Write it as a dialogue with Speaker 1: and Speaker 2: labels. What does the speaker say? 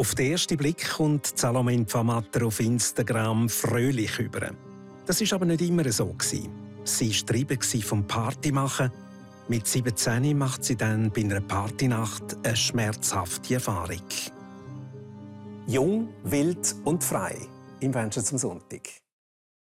Speaker 1: Auf den ersten Blick kommt Salome Infamatter auf Instagram fröhlich über. Das ist aber nicht immer so. Sie war treiben vom Partymachen. Mit 17 macht sie dann bei einer Partynacht eine schmerzhafte Erfahrung. Jung, wild und frei. Im Wünschen zum Sonntag.